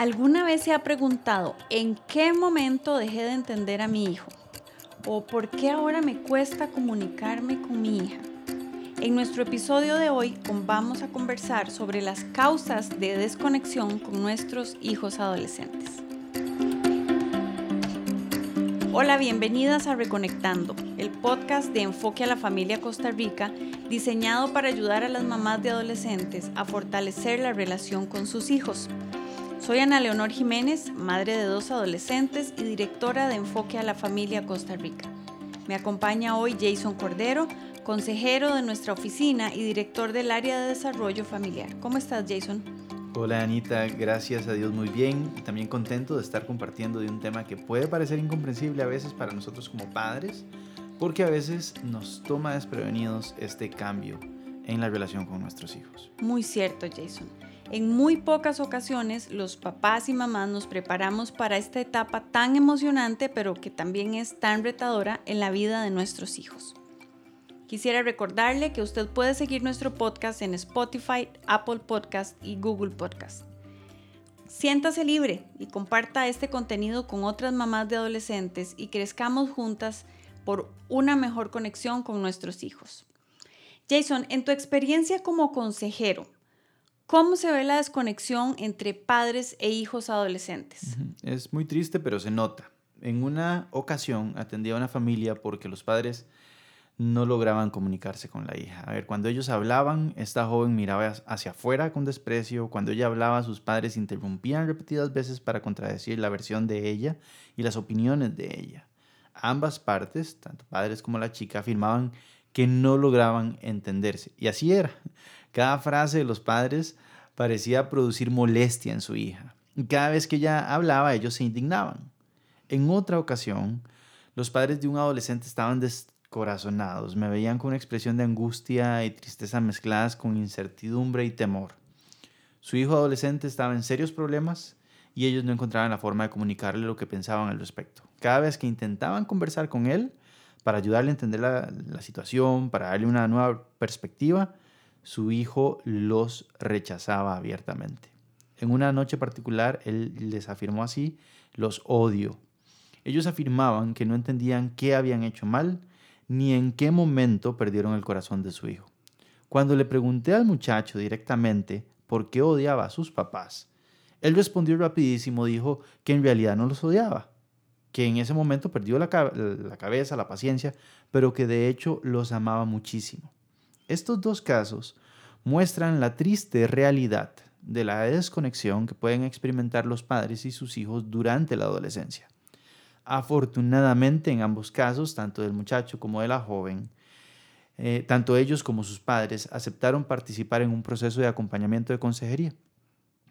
¿Alguna vez se ha preguntado en qué momento dejé de entender a mi hijo? ¿O por qué ahora me cuesta comunicarme con mi hija? En nuestro episodio de hoy vamos a conversar sobre las causas de desconexión con nuestros hijos adolescentes. Hola, bienvenidas a Reconectando, el podcast de Enfoque a la Familia Costa Rica, diseñado para ayudar a las mamás de adolescentes a fortalecer la relación con sus hijos. Soy Ana Leonor Jiménez, madre de dos adolescentes y directora de Enfoque a la Familia Costa Rica. Me acompaña hoy Jason Cordero, consejero de nuestra oficina y director del área de desarrollo familiar. ¿Cómo estás, Jason? Hola Anita, gracias a Dios muy bien y también contento de estar compartiendo de un tema que puede parecer incomprensible a veces para nosotros como padres, porque a veces nos toma desprevenidos este cambio en la relación con nuestros hijos. Muy cierto, Jason. En muy pocas ocasiones los papás y mamás nos preparamos para esta etapa tan emocionante pero que también es tan retadora en la vida de nuestros hijos. Quisiera recordarle que usted puede seguir nuestro podcast en Spotify, Apple Podcast y Google Podcast. Siéntase libre y comparta este contenido con otras mamás de adolescentes y crezcamos juntas por una mejor conexión con nuestros hijos. Jason, en tu experiencia como consejero, ¿Cómo se ve la desconexión entre padres e hijos adolescentes? Es muy triste, pero se nota. En una ocasión atendí a una familia porque los padres no lograban comunicarse con la hija. A ver, cuando ellos hablaban, esta joven miraba hacia afuera con desprecio. Cuando ella hablaba, sus padres interrumpían repetidas veces para contradecir la versión de ella y las opiniones de ella. Ambas partes, tanto padres como la chica, afirmaban que no lograban entenderse. Y así era. Cada frase de los padres parecía producir molestia en su hija. Y cada vez que ella hablaba, ellos se indignaban. En otra ocasión, los padres de un adolescente estaban descorazonados. Me veían con una expresión de angustia y tristeza mezcladas con incertidumbre y temor. Su hijo adolescente estaba en serios problemas y ellos no encontraban la forma de comunicarle lo que pensaban al respecto. Cada vez que intentaban conversar con él para ayudarle a entender la, situación, para darle una nueva perspectiva, su hijo los rechazaba abiertamente. En una noche particular, él les afirmó así, los odio. Ellos afirmaban que no entendían qué habían hecho mal, ni en qué momento perdieron el corazón de su hijo. Cuando le pregunté al muchacho directamente por qué odiaba a sus papás, él respondió rapidísimo, dijo que en realidad no los odiaba, que en ese momento perdió la, la cabeza, la paciencia, pero que de hecho los amaba muchísimo. Estos dos casos muestran la triste realidad de la desconexión que pueden experimentar los padres y sus hijos durante la adolescencia. Afortunadamente, en ambos casos, tanto del muchacho como de la joven, eh, tanto ellos como sus padres aceptaron participar en un proceso de acompañamiento de consejería.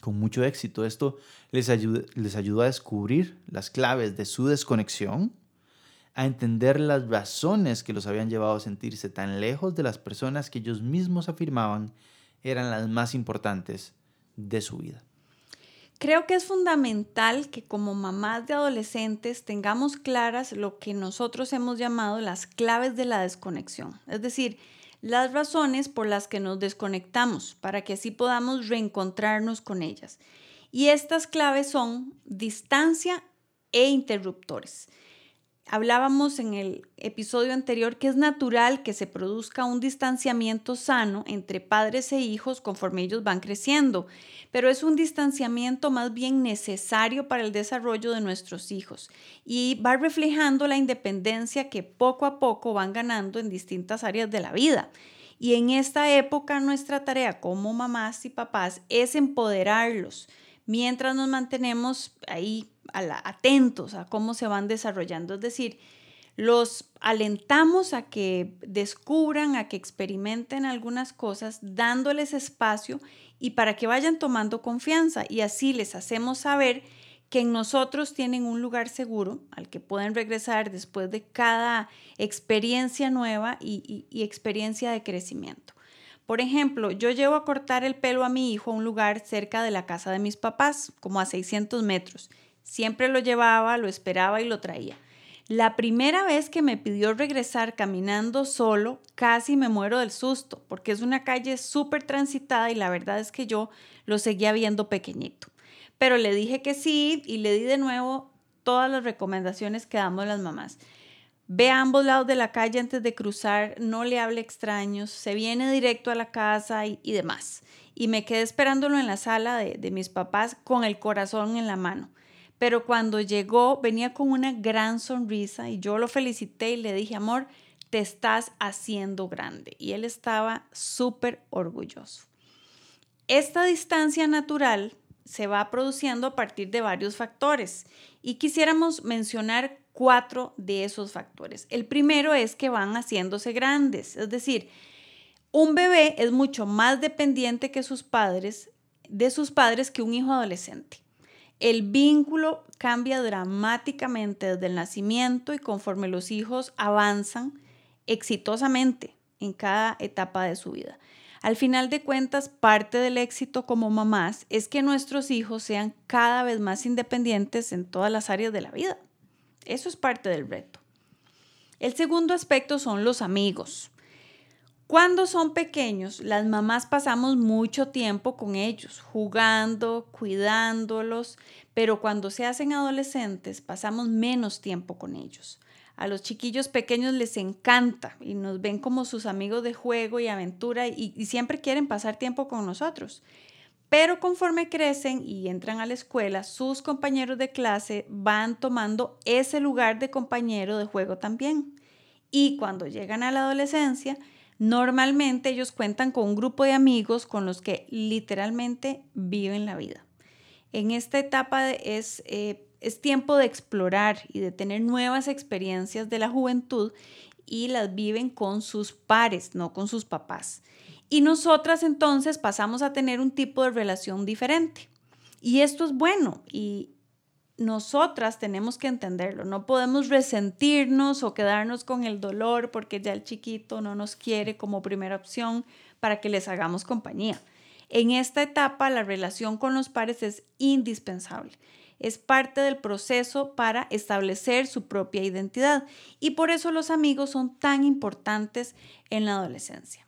Con mucho éxito, esto les, les ayudó a descubrir las claves de su desconexión a entender las razones que los habían llevado a sentirse tan lejos de las personas que ellos mismos afirmaban eran las más importantes de su vida. Creo que es fundamental que como mamás de adolescentes tengamos claras lo que nosotros hemos llamado las claves de la desconexión, es decir, las razones por las que nos desconectamos para que así podamos reencontrarnos con ellas. Y estas claves son distancia e interruptores. Hablábamos en el episodio anterior que es natural que se produzca un distanciamiento sano entre padres e hijos conforme ellos van creciendo, pero es un distanciamiento más bien necesario para el desarrollo de nuestros hijos y va reflejando la independencia que poco a poco van ganando en distintas áreas de la vida. Y en esta época nuestra tarea como mamás y papás es empoderarlos mientras nos mantenemos ahí atentos a cómo se van desarrollando. Es decir, los alentamos a que descubran, a que experimenten algunas cosas, dándoles espacio y para que vayan tomando confianza. Y así les hacemos saber que en nosotros tienen un lugar seguro al que pueden regresar después de cada experiencia nueva y, experiencia de crecimiento. Por ejemplo, yo llevo a cortar el pelo a mi hijo a un lugar cerca de la casa de mis papás, como a 600 metros. Siempre lo llevaba, lo esperaba y lo traía. La primera vez que me pidió regresar caminando solo, casi me muero del susto, porque es una calle súper transitada y la verdad es que yo lo seguía viendo pequeñito. pero le dije que sí y le di de nuevo todas las recomendaciones que damos las mamás. Ve a ambos lados de la calle antes de cruzar, no le hable extraños, se viene directo a la casa y, demás. Y me quedé esperándolo en la sala de, de mis papás con el corazón en la mano. Pero cuando llegó venía con una gran sonrisa y yo lo felicité y le dije, amor, te estás haciendo grande. Y él estaba súper orgulloso. Esta distancia natural se va produciendo a partir de varios factores y quisiéramos mencionar cuatro de esos factores. El primero es que van haciéndose grandes, es decir, un bebé es mucho más dependiente que sus padres, de sus padres que un hijo adolescente. El vínculo cambia dramáticamente desde el nacimiento y conforme los hijos avanzan exitosamente en cada etapa de su vida. Al final de cuentas, parte del éxito como mamás es que nuestros hijos sean cada vez más independientes en todas las áreas de la vida. Eso es parte del reto. El segundo aspecto son los amigos. Cuando son pequeños, las mamás pasamos mucho tiempo con ellos, jugando, cuidándolos, pero cuando se hacen adolescentes pasamos menos tiempo con ellos. A los chiquillos pequeños les encanta y nos ven como sus amigos de juego y aventura y, siempre quieren pasar tiempo con nosotros. Pero conforme crecen y entran a la escuela, sus compañeros de clase van tomando ese lugar de compañero de juego también. Y cuando llegan a la adolescencia, normalmente ellos cuentan con un grupo de amigos con los que literalmente viven la vida. En esta etapa es, eh, es tiempo de explorar y de tener nuevas experiencias de la juventud y las viven con sus pares, no con sus papás. Y nosotras entonces pasamos a tener un tipo de relación diferente. Y esto es bueno y nosotras tenemos que entenderlo. No podemos resentirnos o quedarnos con el dolor porque ya el chiquito no nos quiere como primera opción para que les hagamos compañía. En esta etapa la relación con los pares es indispensable. Es parte del proceso para establecer su propia identidad y por eso los amigos son tan importantes en la adolescencia.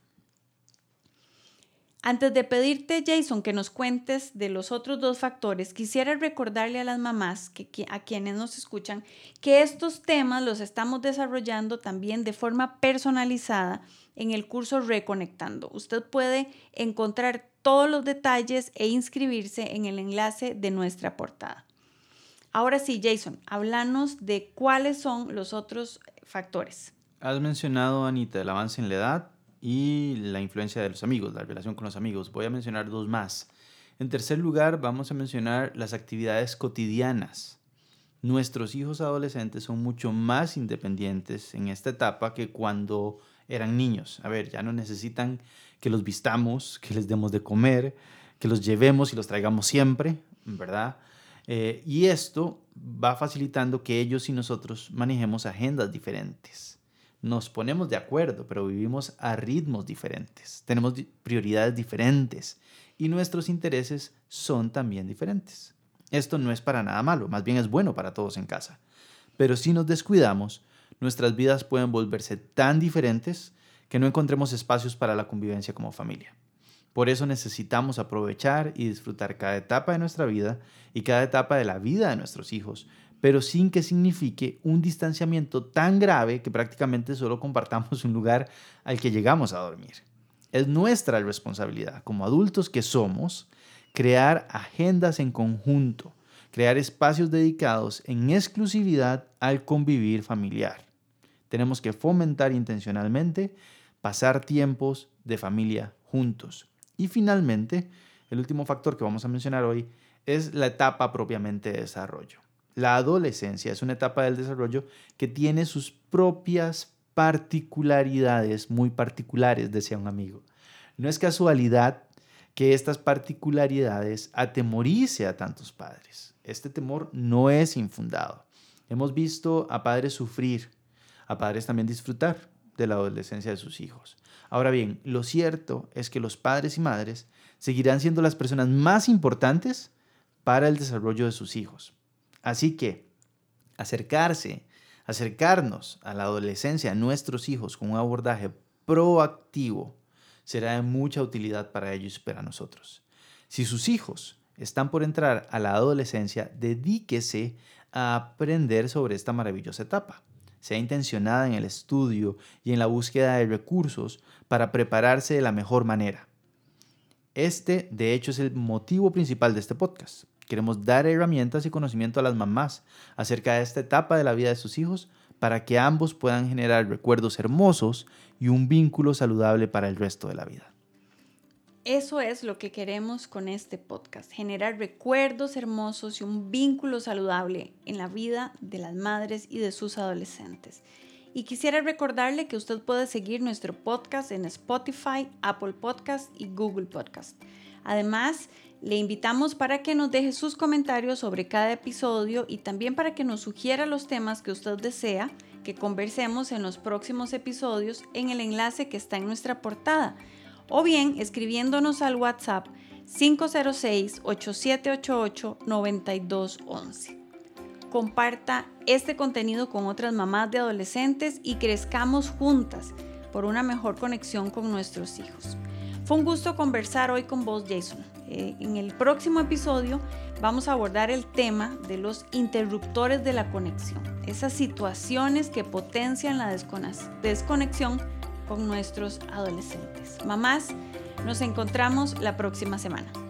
Antes de pedirte, Jason, que nos cuentes de los otros dos factores, quisiera recordarle a las mamás, que, a quienes nos escuchan, que estos temas los estamos desarrollando también de forma personalizada en el curso Reconectando. Usted puede encontrar todos los detalles e inscribirse en el enlace de nuestra portada. Ahora sí, Jason, háblanos de cuáles son los otros factores. Has mencionado, Anita, el avance en la edad, y la influencia de los amigos, la relación con los amigos. Voy a mencionar dos más. En tercer lugar, vamos a mencionar las actividades cotidianas. Nuestros hijos adolescentes son mucho más independientes en esta etapa que cuando eran niños. A ver, ya no necesitan que los vistamos, que les demos de comer, que los llevemos y los traigamos siempre, ¿verdad? Eh, y esto va facilitando que ellos y nosotros manejemos agendas diferentes nos ponemos de acuerdo, pero vivimos a ritmos diferentes, tenemos prioridades diferentes y nuestros intereses son también diferentes. Esto no es para nada malo, más bien es bueno para todos en casa. Pero si nos descuidamos, nuestras vidas pueden volverse tan diferentes que no encontremos espacios para la convivencia como familia. Por eso necesitamos aprovechar y disfrutar cada etapa de nuestra vida y cada etapa de la vida de nuestros hijos pero sin que signifique un distanciamiento tan grave que prácticamente solo compartamos un lugar al que llegamos a dormir. Es nuestra responsabilidad como adultos que somos crear agendas en conjunto, crear espacios dedicados en exclusividad al convivir familiar. Tenemos que fomentar intencionalmente pasar tiempos de familia juntos. Y finalmente, el último factor que vamos a mencionar hoy es la etapa propiamente de desarrollo. La adolescencia es una etapa del desarrollo que tiene sus propias particularidades muy particulares, decía un amigo. No es casualidad que estas particularidades atemorice a tantos padres. Este temor no es infundado. Hemos visto a padres sufrir, a padres también disfrutar de la adolescencia de sus hijos. Ahora bien, lo cierto es que los padres y madres seguirán siendo las personas más importantes para el desarrollo de sus hijos. Así que acercarse, acercarnos a la adolescencia a nuestros hijos con un abordaje proactivo será de mucha utilidad para ellos y para nosotros. Si sus hijos están por entrar a la adolescencia, dedíquese a aprender sobre esta maravillosa etapa. Sea intencionada en el estudio y en la búsqueda de recursos para prepararse de la mejor manera. Este, de hecho, es el motivo principal de este podcast. Queremos dar herramientas y conocimiento a las mamás acerca de esta etapa de la vida de sus hijos para que ambos puedan generar recuerdos hermosos y un vínculo saludable para el resto de la vida. Eso es lo que queremos con este podcast, generar recuerdos hermosos y un vínculo saludable en la vida de las madres y de sus adolescentes. Y quisiera recordarle que usted puede seguir nuestro podcast en Spotify, Apple Podcast y Google Podcast. Además, le invitamos para que nos deje sus comentarios sobre cada episodio y también para que nos sugiera los temas que usted desea que conversemos en los próximos episodios en el enlace que está en nuestra portada o bien escribiéndonos al WhatsApp 506-8788-9211. Comparta este contenido con otras mamás de adolescentes y crezcamos juntas por una mejor conexión con nuestros hijos. Fue un gusto conversar hoy con vos, Jason. Eh, en el próximo episodio vamos a abordar el tema de los interruptores de la conexión, esas situaciones que potencian la desconexión con nuestros adolescentes. Mamás, nos encontramos la próxima semana.